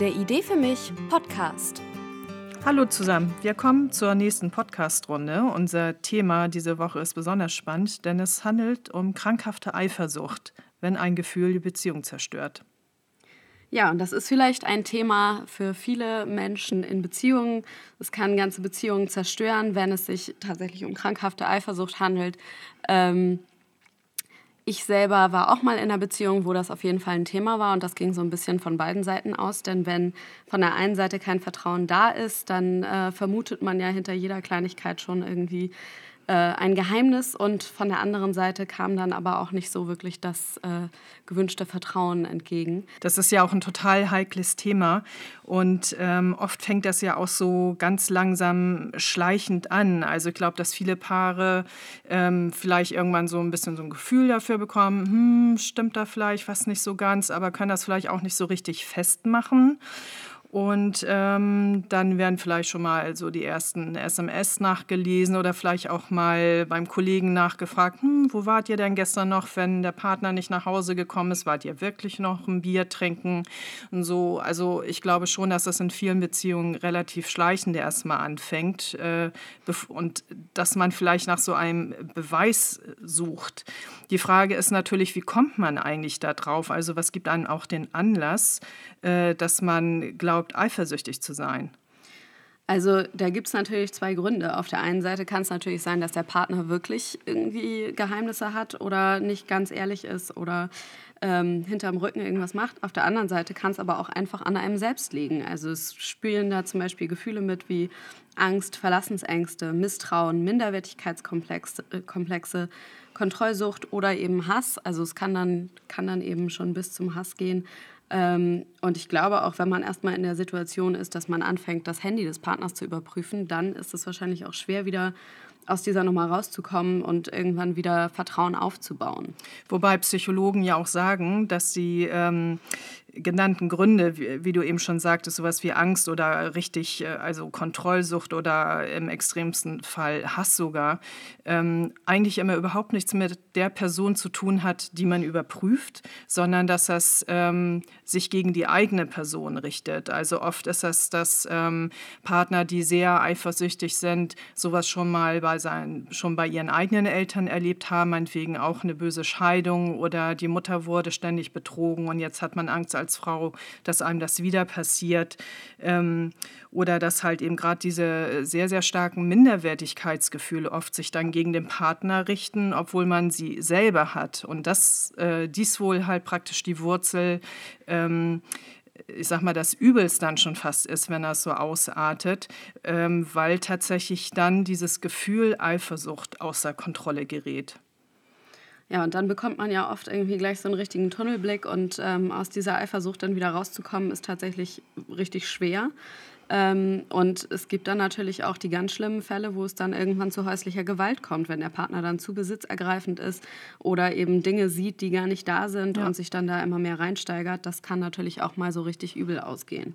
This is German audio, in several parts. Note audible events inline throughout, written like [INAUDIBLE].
Der Idee für mich Podcast. Hallo zusammen, wir kommen zur nächsten Podcast-Runde. Unser Thema diese Woche ist besonders spannend, denn es handelt um krankhafte Eifersucht, wenn ein Gefühl die Beziehung zerstört. Ja, und das ist vielleicht ein Thema für viele Menschen in Beziehungen. Es kann ganze Beziehungen zerstören, wenn es sich tatsächlich um krankhafte Eifersucht handelt. Ähm, ich selber war auch mal in einer Beziehung, wo das auf jeden Fall ein Thema war und das ging so ein bisschen von beiden Seiten aus. Denn wenn von der einen Seite kein Vertrauen da ist, dann äh, vermutet man ja hinter jeder Kleinigkeit schon irgendwie äh, ein Geheimnis und von der anderen Seite kam dann aber auch nicht so wirklich das äh, gewünschte Vertrauen entgegen. Das ist ja auch ein total heikles Thema und ähm, oft fängt das ja auch so ganz langsam schleichend an. Also ich glaube, dass viele Paare ähm, vielleicht irgendwann so ein bisschen so ein Gefühl dafür bekommen, hm, stimmt da vielleicht was nicht so ganz, aber können das vielleicht auch nicht so richtig festmachen. Und ähm, dann werden vielleicht schon mal so die ersten SMS nachgelesen oder vielleicht auch mal beim Kollegen nachgefragt, hm, wo wart ihr denn gestern noch, wenn der Partner nicht nach Hause gekommen ist? Wart ihr wirklich noch ein Bier trinken? Und so, also ich glaube schon, dass das in vielen Beziehungen relativ schleichend erstmal anfängt äh, und dass man vielleicht nach so einem Beweis sucht. Die Frage ist natürlich, wie kommt man eigentlich da drauf? Also was gibt einem auch den Anlass, äh, dass man glaubt, eifersüchtig zu sein? Also da gibt es natürlich zwei Gründe. Auf der einen Seite kann es natürlich sein, dass der Partner wirklich irgendwie Geheimnisse hat oder nicht ganz ehrlich ist oder ähm, hinterm Rücken irgendwas macht. Auf der anderen Seite kann es aber auch einfach an einem selbst liegen. Also es spielen da zum Beispiel Gefühle mit wie Angst, Verlassensängste, Misstrauen, Minderwertigkeitskomplexe, äh, Kontrollsucht oder eben Hass. Also es kann dann, kann dann eben schon bis zum Hass gehen. Ähm, und ich glaube, auch wenn man erstmal in der Situation ist, dass man anfängt, das Handy des Partners zu überprüfen, dann ist es wahrscheinlich auch schwer, wieder aus dieser Nummer rauszukommen und irgendwann wieder Vertrauen aufzubauen. Wobei Psychologen ja auch sagen, dass sie ähm, genannten Gründe, wie, wie, du eben schon sagtest, sowas wie Angst oder richtig, äh, also Kontrollsucht oder im extremsten Fall Hass sogar, ähm, eigentlich immer überhaupt nichts mit der Person zu tun hat, die man überprüft, sondern dass das ähm, sich gegen die eigene Person richtet. Also oft ist das, dass ähm, Partner, die sehr eifersüchtig sind, sowas schon mal bei seinen, schon bei ihren eigenen Eltern erlebt haben, meinetwegen auch eine böse Scheidung oder die Mutter wurde ständig betrogen und jetzt hat man Angst als Frau, dass einem das wieder passiert. Ähm, oder dass halt eben gerade diese sehr, sehr starken Minderwertigkeitsgefühle oft sich dann gegen den Partner richten, obwohl man sie selber hat. Und das, äh, dies wohl halt praktisch die Wurzel ähm, ich sag mal, das Übelst dann schon fast ist, wenn das so ausartet, ähm, weil tatsächlich dann dieses Gefühl Eifersucht außer Kontrolle gerät. Ja, und dann bekommt man ja oft irgendwie gleich so einen richtigen Tunnelblick und ähm, aus dieser Eifersucht dann wieder rauszukommen, ist tatsächlich richtig schwer. Ähm, und es gibt dann natürlich auch die ganz schlimmen Fälle, wo es dann irgendwann zu häuslicher Gewalt kommt, wenn der Partner dann zu besitzergreifend ist oder eben Dinge sieht, die gar nicht da sind ja. und sich dann da immer mehr reinsteigert. Das kann natürlich auch mal so richtig übel ausgehen.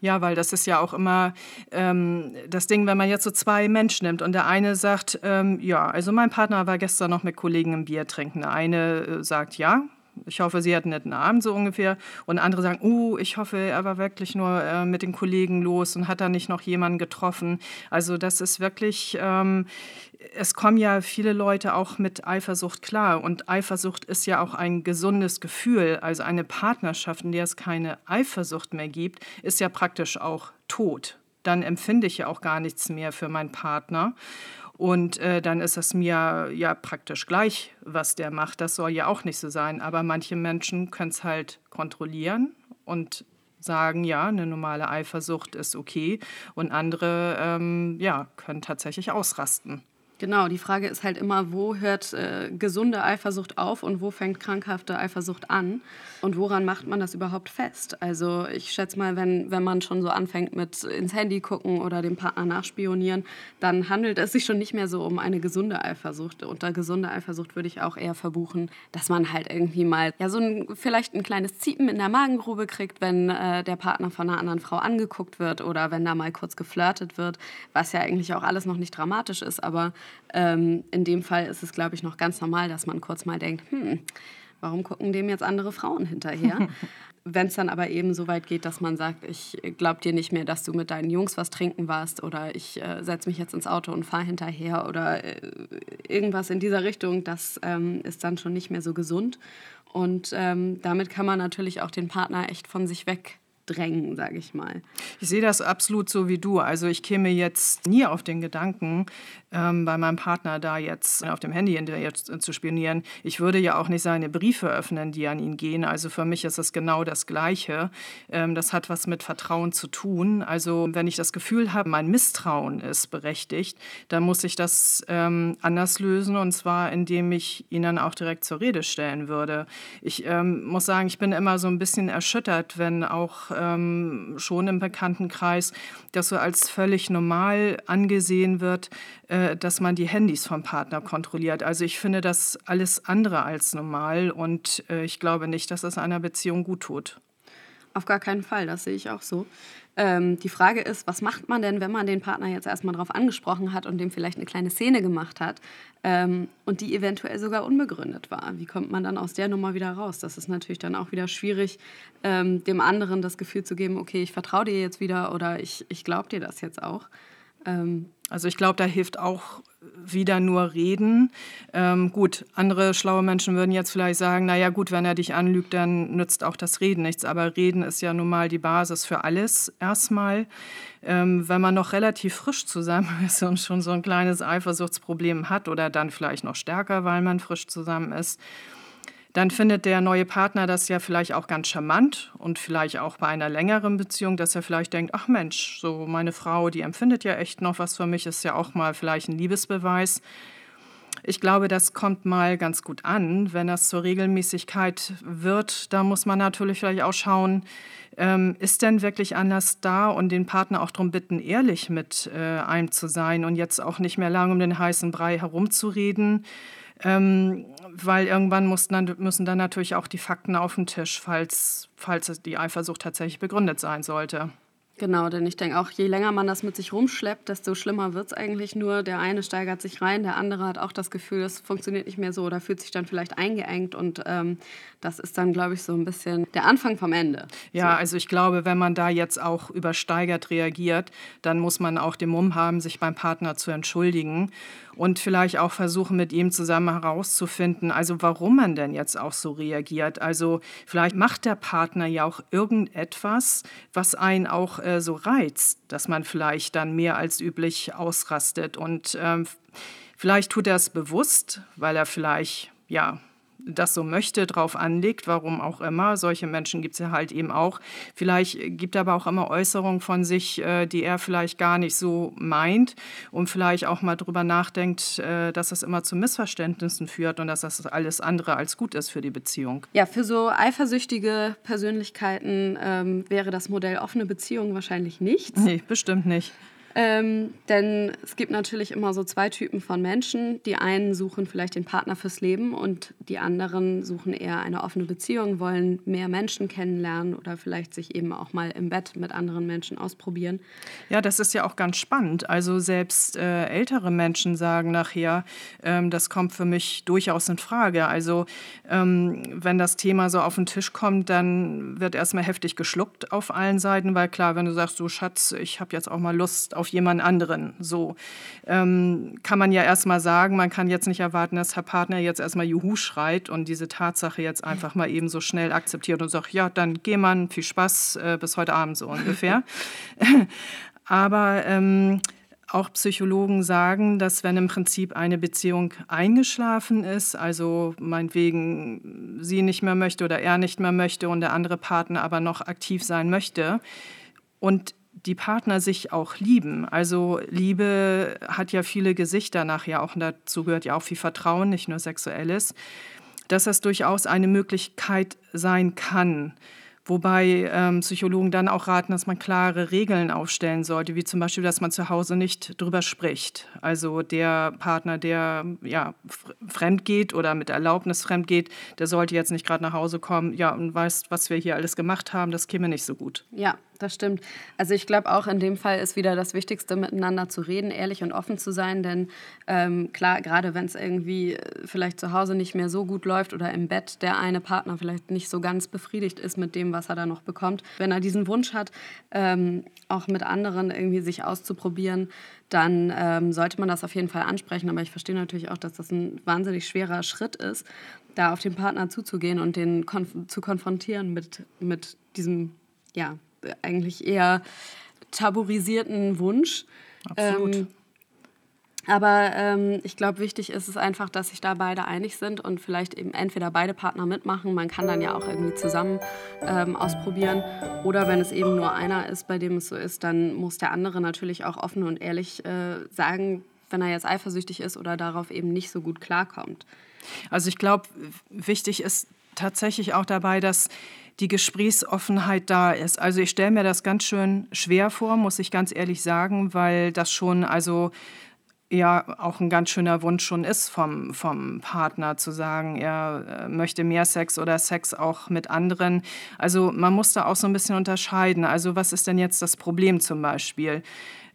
Ja, weil das ist ja auch immer ähm, das Ding, wenn man jetzt so zwei Menschen nimmt und der eine sagt, ähm, ja, also mein Partner war gestern noch mit Kollegen im Bier trinken. Der eine äh, sagt, ja, ich hoffe, sie hatten einen netten Abend so ungefähr. Und andere sagen, uh, ich hoffe, er war wirklich nur äh, mit den Kollegen los und hat da nicht noch jemanden getroffen. Also das ist wirklich, ähm, es kommen ja viele Leute auch mit Eifersucht klar. Und Eifersucht ist ja auch ein gesundes Gefühl. Also eine Partnerschaft, in der es keine Eifersucht mehr gibt, ist ja praktisch auch tot. Dann empfinde ich ja auch gar nichts mehr für meinen Partner. Und äh, dann ist es mir ja praktisch gleich, was der macht. Das soll ja auch nicht so sein. Aber manche Menschen können es halt kontrollieren und sagen, ja, eine normale Eifersucht ist okay. Und andere ähm, ja, können tatsächlich ausrasten. Genau, die Frage ist halt immer, wo hört äh, gesunde Eifersucht auf und wo fängt krankhafte Eifersucht an und woran macht man das überhaupt fest? Also ich schätze mal, wenn, wenn man schon so anfängt mit ins Handy gucken oder dem Partner nachspionieren, dann handelt es sich schon nicht mehr so um eine gesunde Eifersucht. Unter gesunde Eifersucht würde ich auch eher verbuchen, dass man halt irgendwie mal ja so ein, vielleicht ein kleines Ziepen in der Magengrube kriegt, wenn äh, der Partner von einer anderen Frau angeguckt wird oder wenn da mal kurz geflirtet wird, was ja eigentlich auch alles noch nicht dramatisch ist, aber ähm, in dem Fall ist es, glaube ich, noch ganz normal, dass man kurz mal denkt, hm, warum gucken dem jetzt andere Frauen hinterher? [LAUGHS] wenn es dann aber eben so weit geht, dass man sagt, ich glaube dir nicht mehr, dass du mit deinen Jungs was trinken warst oder ich äh, setze mich jetzt ins Auto und fahre hinterher oder äh, irgendwas in dieser Richtung, das ähm, ist dann schon nicht mehr so gesund. Und ähm, damit kann man natürlich auch den Partner echt von sich weg drängen, sage ich mal. Ich sehe das absolut so wie du. Also ich käme jetzt nie auf den Gedanken, ähm, bei meinem Partner da jetzt auf dem Handy hinterher zu spionieren. Ich würde ja auch nicht seine Briefe öffnen, die an ihn gehen. Also für mich ist es genau das Gleiche. Ähm, das hat was mit Vertrauen zu tun. Also wenn ich das Gefühl habe, mein Misstrauen ist berechtigt, dann muss ich das ähm, anders lösen und zwar indem ich ihn dann auch direkt zur Rede stellen würde. Ich ähm, muss sagen, ich bin immer so ein bisschen erschüttert, wenn auch ähm, schon im Bekanntenkreis das so als völlig normal angesehen wird, äh, dass man die Handys vom Partner kontrolliert. Also ich finde das alles andere als normal und äh, ich glaube nicht, dass das einer Beziehung gut tut. Auf gar keinen Fall, das sehe ich auch so. Ähm, die Frage ist, was macht man denn, wenn man den Partner jetzt erstmal darauf angesprochen hat und dem vielleicht eine kleine Szene gemacht hat ähm, und die eventuell sogar unbegründet war? Wie kommt man dann aus der Nummer wieder raus? Das ist natürlich dann auch wieder schwierig, ähm, dem anderen das Gefühl zu geben, okay, ich vertraue dir jetzt wieder oder ich, ich glaube dir das jetzt auch. Ähm, also ich glaube, da hilft auch wieder nur reden. Ähm, gut, andere schlaue Menschen würden jetzt vielleicht sagen, naja gut, wenn er dich anlügt, dann nützt auch das Reden nichts. Aber Reden ist ja nun mal die Basis für alles erstmal. Ähm, wenn man noch relativ frisch zusammen [LAUGHS] ist und schon so ein kleines Eifersuchtsproblem hat oder dann vielleicht noch stärker, weil man frisch zusammen ist, dann findet der neue Partner das ja vielleicht auch ganz charmant und vielleicht auch bei einer längeren Beziehung, dass er vielleicht denkt, ach Mensch, so meine Frau, die empfindet ja echt noch was für mich, ist ja auch mal vielleicht ein Liebesbeweis. Ich glaube, das kommt mal ganz gut an. Wenn das zur Regelmäßigkeit wird, da muss man natürlich vielleicht auch schauen, ähm, ist denn wirklich Anlass da und den Partner auch darum bitten, ehrlich mit äh, einem zu sein und jetzt auch nicht mehr lange um den heißen Brei herumzureden. Ähm, weil irgendwann muss dann, müssen dann natürlich auch die Fakten auf den Tisch, falls, falls die Eifersucht tatsächlich begründet sein sollte. Genau, denn ich denke auch, je länger man das mit sich rumschleppt, desto schlimmer wird es eigentlich nur. Der eine steigert sich rein, der andere hat auch das Gefühl, es funktioniert nicht mehr so oder fühlt sich dann vielleicht eingeengt und ähm, das ist dann, glaube ich, so ein bisschen der Anfang vom Ende. Ja, so. also ich glaube, wenn man da jetzt auch übersteigert reagiert, dann muss man auch den Mumm haben, sich beim Partner zu entschuldigen und vielleicht auch versuchen, mit ihm zusammen herauszufinden, also warum man denn jetzt auch so reagiert. Also vielleicht macht der Partner ja auch irgendetwas, was einen auch äh, so reizt, dass man vielleicht dann mehr als üblich ausrastet. Und ähm, vielleicht tut er es bewusst, weil er vielleicht ja das so möchte, drauf anlegt, warum auch immer. Solche Menschen gibt es ja halt eben auch. Vielleicht gibt er aber auch immer Äußerungen von sich, äh, die er vielleicht gar nicht so meint und vielleicht auch mal drüber nachdenkt, äh, dass das immer zu Missverständnissen führt und dass das alles andere als gut ist für die Beziehung. Ja, für so eifersüchtige Persönlichkeiten ähm, wäre das Modell offene Beziehung wahrscheinlich nichts. Nee, bestimmt nicht. Ähm, denn es gibt natürlich immer so zwei Typen von Menschen. Die einen suchen vielleicht den Partner fürs Leben und die anderen suchen eher eine offene Beziehung, wollen mehr Menschen kennenlernen oder vielleicht sich eben auch mal im Bett mit anderen Menschen ausprobieren. Ja, das ist ja auch ganz spannend. Also selbst äh, ältere Menschen sagen nachher, ähm, das kommt für mich durchaus in Frage. Also ähm, wenn das Thema so auf den Tisch kommt, dann wird erstmal heftig geschluckt auf allen Seiten, weil klar, wenn du sagst, du Schatz, ich habe jetzt auch mal Lust auf jemand anderen. So ähm, kann man ja erstmal sagen, man kann jetzt nicht erwarten, dass der Partner jetzt erstmal Juhu schreit und diese Tatsache jetzt einfach mal eben so schnell akzeptiert und sagt, ja, dann geh man, viel Spaß, äh, bis heute Abend so ungefähr. [LAUGHS] Aber ähm, auch Psychologen sagen, dass wenn im Prinzip eine Beziehung eingeschlafen ist, also meinetwegen sie nicht mehr möchte oder er nicht mehr möchte und der andere Partner aber noch aktiv sein möchte und die Partner sich auch lieben. Also Liebe hat ja viele Gesichter nachher auch und dazu gehört ja auch viel Vertrauen, nicht nur sexuelles, dass das durchaus eine Möglichkeit sein kann. Wobei ähm, Psychologen dann auch raten, dass man klare Regeln aufstellen sollte, wie zum Beispiel, dass man zu Hause nicht drüber spricht. Also der Partner, der ja, fremd geht oder mit Erlaubnis fremd geht, der sollte jetzt nicht gerade nach Hause kommen, ja, und weiß, was wir hier alles gemacht haben, das käme nicht so gut. Ja, das stimmt. Also ich glaube auch in dem Fall ist wieder das Wichtigste, miteinander zu reden, ehrlich und offen zu sein. Denn ähm, klar, gerade wenn es irgendwie vielleicht zu Hause nicht mehr so gut läuft oder im Bett der eine Partner vielleicht nicht so ganz befriedigt ist mit dem, was er da noch bekommt. Wenn er diesen Wunsch hat, ähm, auch mit anderen irgendwie sich auszuprobieren, dann ähm, sollte man das auf jeden Fall ansprechen. Aber ich verstehe natürlich auch, dass das ein wahnsinnig schwerer Schritt ist, da auf den Partner zuzugehen und den konf zu konfrontieren mit, mit diesem, ja, eigentlich eher tabuisierten Wunsch. Absolut. Ähm, aber ähm, ich glaube, wichtig ist es einfach, dass sich da beide einig sind und vielleicht eben entweder beide Partner mitmachen. Man kann dann ja auch irgendwie zusammen ähm, ausprobieren. Oder wenn es eben nur einer ist, bei dem es so ist, dann muss der andere natürlich auch offen und ehrlich äh, sagen, wenn er jetzt eifersüchtig ist oder darauf eben nicht so gut klarkommt. Also ich glaube, wichtig ist tatsächlich auch dabei, dass die Gesprächsoffenheit da ist. Also ich stelle mir das ganz schön schwer vor, muss ich ganz ehrlich sagen, weil das schon also ja auch ein ganz schöner Wunsch schon ist vom, vom Partner zu sagen, er äh, möchte mehr Sex oder Sex auch mit anderen. Also man muss da auch so ein bisschen unterscheiden. Also was ist denn jetzt das Problem zum Beispiel?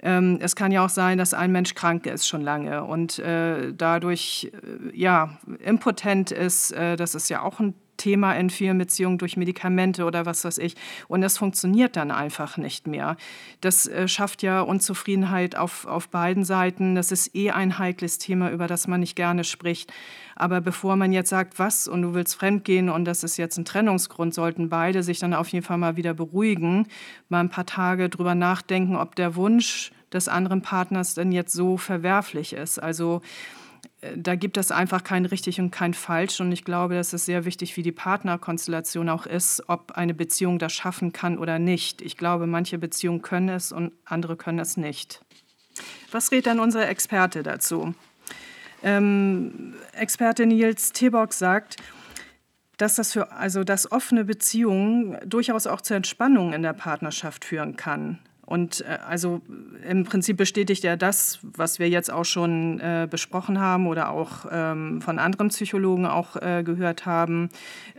Ähm, es kann ja auch sein, dass ein Mensch krank ist schon lange und äh, dadurch äh, ja impotent ist. Äh, das ist ja auch ein Thema in vielen Beziehungen durch Medikamente oder was weiß ich. Und das funktioniert dann einfach nicht mehr. Das äh, schafft ja Unzufriedenheit auf, auf beiden Seiten. Das ist eh ein heikles Thema, über das man nicht gerne spricht. Aber bevor man jetzt sagt, was und du willst fremdgehen und das ist jetzt ein Trennungsgrund, sollten beide sich dann auf jeden Fall mal wieder beruhigen, mal ein paar Tage drüber nachdenken, ob der Wunsch des anderen Partners denn jetzt so verwerflich ist. Also da gibt es einfach kein richtig und kein falsch. Und ich glaube, das ist sehr wichtig, wie die Partnerkonstellation auch ist, ob eine Beziehung das schaffen kann oder nicht. Ich glaube, manche Beziehungen können es und andere können es nicht. Was rät dann unser Experte dazu? Ähm, Experte Nils Tebock sagt, dass das für also dass offene Beziehungen durchaus auch zur Entspannung in der Partnerschaft führen kann. Und äh, also im Prinzip bestätigt er das, was wir jetzt auch schon äh, besprochen haben oder auch ähm, von anderen Psychologen auch äh, gehört haben.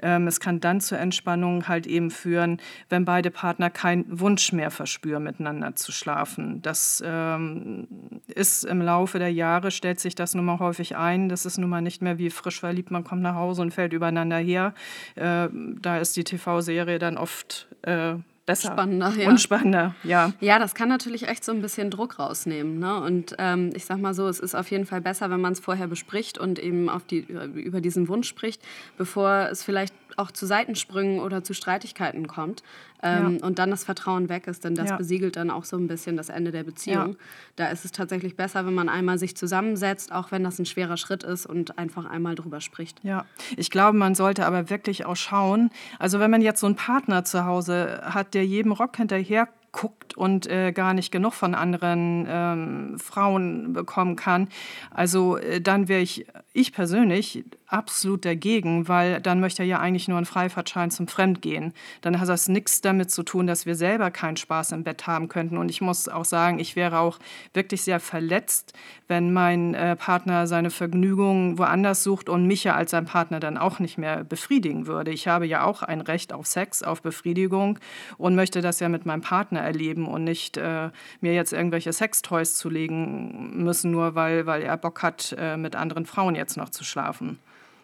Ähm, es kann dann zur Entspannung halt eben führen, wenn beide Partner keinen Wunsch mehr verspüren, miteinander zu schlafen. Das ähm, ist im Laufe der Jahre, stellt sich das nun mal häufig ein. Das ist nun mal nicht mehr wie frisch verliebt, man kommt nach Hause und fällt übereinander her. Äh, da ist die TV-Serie dann oft äh, besser. Spannender, ja. Und spannender, ja. Ja, das kann natürlich echt so ein bisschen Druck rausnehmen. Ne? Und ähm, ich sag mal so, es ist auf jeden Fall besser, wenn man es vorher bespricht und eben auf die, über diesen Wunsch spricht, bevor es vielleicht auch zu Seitensprüngen oder zu Streitigkeiten kommt ähm, ja. und dann das Vertrauen weg ist, denn das ja. besiegelt dann auch so ein bisschen das Ende der Beziehung. Ja. Da ist es tatsächlich besser, wenn man einmal sich zusammensetzt, auch wenn das ein schwerer Schritt ist und einfach einmal drüber spricht. Ja, ich glaube, man sollte aber wirklich auch schauen, also wenn man jetzt so einen Partner zu Hause hat, der jedem Rock hinterher guckt und äh, gar nicht genug von anderen ähm, Frauen bekommen kann. Also äh, dann wäre ich, ich persönlich absolut dagegen, weil dann möchte er ja eigentlich nur einen Freifahrtschein zum Fremdgehen. Dann hat das nichts damit zu tun, dass wir selber keinen Spaß im Bett haben könnten. Und ich muss auch sagen, ich wäre auch wirklich sehr verletzt, wenn mein äh, Partner seine Vergnügung woanders sucht und mich ja als sein Partner dann auch nicht mehr befriedigen würde. Ich habe ja auch ein Recht auf Sex, auf Befriedigung und möchte das ja mit meinem Partner erleben und nicht äh, mir jetzt irgendwelche Sextoys zulegen müssen, nur weil, weil er Bock hat, äh, mit anderen Frauen jetzt noch zu schlafen.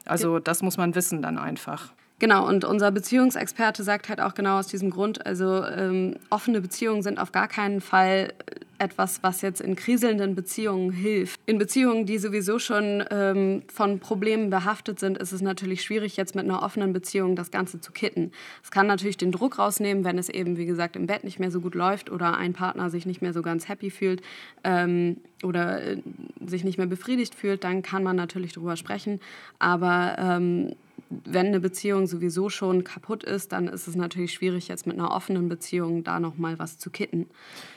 Also das muss man wissen dann einfach. Genau, und unser Beziehungsexperte sagt halt auch genau aus diesem Grund, also ähm, offene Beziehungen sind auf gar keinen Fall etwas, was jetzt in kriselnden Beziehungen hilft. In Beziehungen, die sowieso schon ähm, von Problemen behaftet sind, ist es natürlich schwierig, jetzt mit einer offenen Beziehung das Ganze zu kitten. Es kann natürlich den Druck rausnehmen, wenn es eben, wie gesagt, im Bett nicht mehr so gut läuft oder ein Partner sich nicht mehr so ganz happy fühlt ähm, oder äh, sich nicht mehr befriedigt fühlt, dann kann man natürlich darüber sprechen. Aber ähm, wenn eine Beziehung sowieso schon kaputt ist, dann ist es natürlich schwierig, jetzt mit einer offenen Beziehung da nochmal was zu kitten.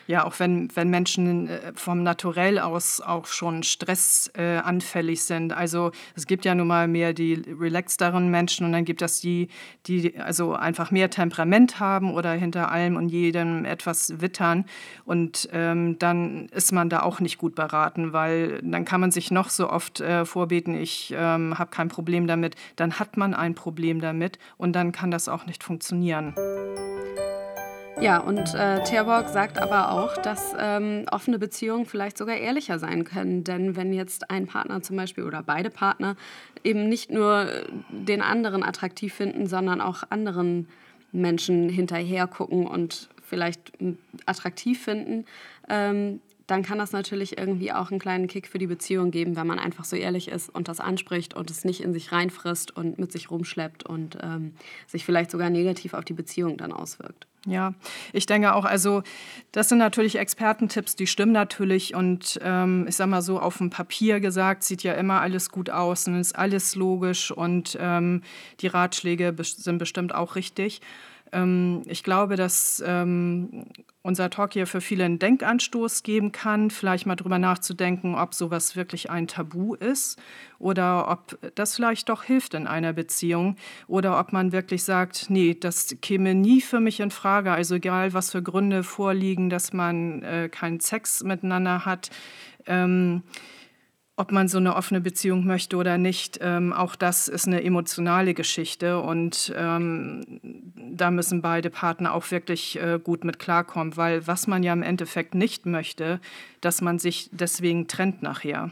Ja, auch wenn, wenn Menschen äh, vom Naturell aus auch schon stressanfällig äh, sind. Also es gibt ja nun mal mehr die relaxteren Menschen und dann gibt es die, die also einfach mehr Temperament haben oder hinter allem und jedem etwas wittern. Und ähm, dann ist man da auch nicht gut beraten, weil dann kann man sich noch so oft äh, vorbeten, ich ähm, habe kein Problem damit. Dann hat man ein Problem damit und dann kann das auch nicht funktionieren. Ja, und äh, Terborg sagt aber auch, dass ähm, offene Beziehungen vielleicht sogar ehrlicher sein können. Denn wenn jetzt ein Partner zum Beispiel oder beide Partner eben nicht nur den anderen attraktiv finden, sondern auch anderen Menschen hinterher gucken und vielleicht attraktiv finden, ähm, dann kann das natürlich irgendwie auch einen kleinen Kick für die Beziehung geben, wenn man einfach so ehrlich ist und das anspricht und es nicht in sich reinfrisst und mit sich rumschleppt und ähm, sich vielleicht sogar negativ auf die Beziehung dann auswirkt. Ja, ich denke auch, also das sind natürlich Expertentipps, die stimmen natürlich und ähm, ich sag mal so, auf dem Papier gesagt, sieht ja immer alles gut aus und ist alles logisch und ähm, die Ratschläge sind bestimmt auch richtig. Ähm, ich glaube, dass ähm, unser Talk hier für viele einen Denkanstoß geben kann, vielleicht mal drüber nachzudenken, ob sowas wirklich ein Tabu ist oder ob das vielleicht doch hilft in einer Beziehung oder ob man wirklich sagt, nee, das käme nie für mich in Frage. Also egal, was für Gründe vorliegen, dass man äh, keinen Sex miteinander hat. Ähm, ob man so eine offene Beziehung möchte oder nicht, ähm, auch das ist eine emotionale Geschichte und ähm, da müssen beide Partner auch wirklich äh, gut mit klarkommen, weil was man ja im Endeffekt nicht möchte, dass man sich deswegen trennt nachher.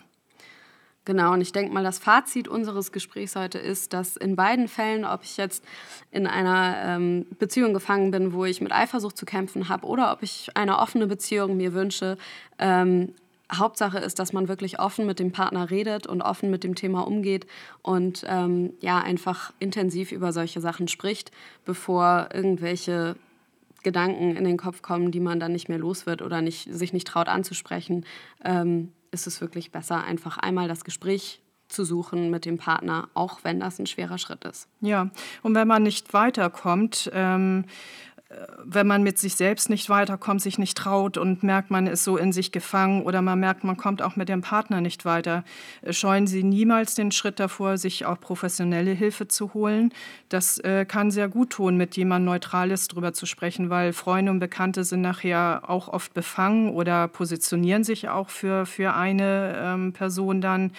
Genau, und ich denke mal, das Fazit unseres Gesprächs heute ist, dass in beiden Fällen, ob ich jetzt in einer ähm, Beziehung gefangen bin, wo ich mit Eifersucht zu kämpfen habe, oder ob ich eine offene Beziehung mir wünsche, ähm, Hauptsache ist, dass man wirklich offen mit dem Partner redet und offen mit dem Thema umgeht und ähm, ja einfach intensiv über solche Sachen spricht, bevor irgendwelche Gedanken in den Kopf kommen, die man dann nicht mehr los wird oder nicht, sich nicht traut anzusprechen, ähm, ist es wirklich besser, einfach einmal das Gespräch zu suchen mit dem Partner, auch wenn das ein schwerer Schritt ist. Ja, und wenn man nicht weiterkommt, ähm, wenn man mit sich selbst nicht weiterkommt, sich nicht traut und merkt, man ist so in sich gefangen oder man merkt, man kommt auch mit dem Partner nicht weiter, äh, scheuen Sie niemals den Schritt davor, sich auch professionelle Hilfe zu holen. Das äh, kann sehr gut tun, mit jemandem Neutrales drüber zu sprechen, weil Freunde und Bekannte sind nachher auch oft befangen oder positionieren sich auch für, für eine ähm, Person dann.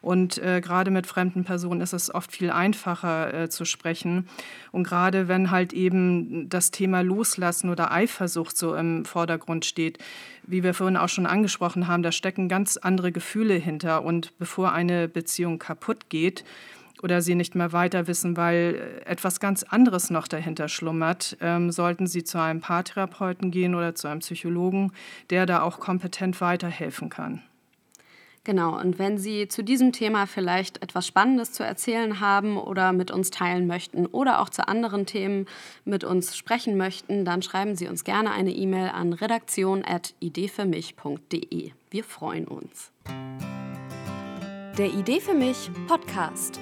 Und äh, gerade mit fremden Personen ist es oft viel einfacher äh, zu sprechen. Und gerade wenn halt eben das Thema Loslassen oder Eifersucht so im Vordergrund steht, wie wir vorhin auch schon angesprochen haben, da stecken ganz andere Gefühle hinter. Und bevor eine Beziehung kaputt geht, oder sie nicht mehr weiter wissen, weil etwas ganz anderes noch dahinter schlummert, ähm, sollten sie zu einem Paartherapeuten gehen oder zu einem Psychologen, der da auch kompetent weiterhelfen kann. Genau, und wenn Sie zu diesem Thema vielleicht etwas Spannendes zu erzählen haben oder mit uns teilen möchten oder auch zu anderen Themen mit uns sprechen möchten, dann schreiben Sie uns gerne eine E-Mail an redaktion.ideefürmich.de. Wir freuen uns. Der Idee für mich Podcast.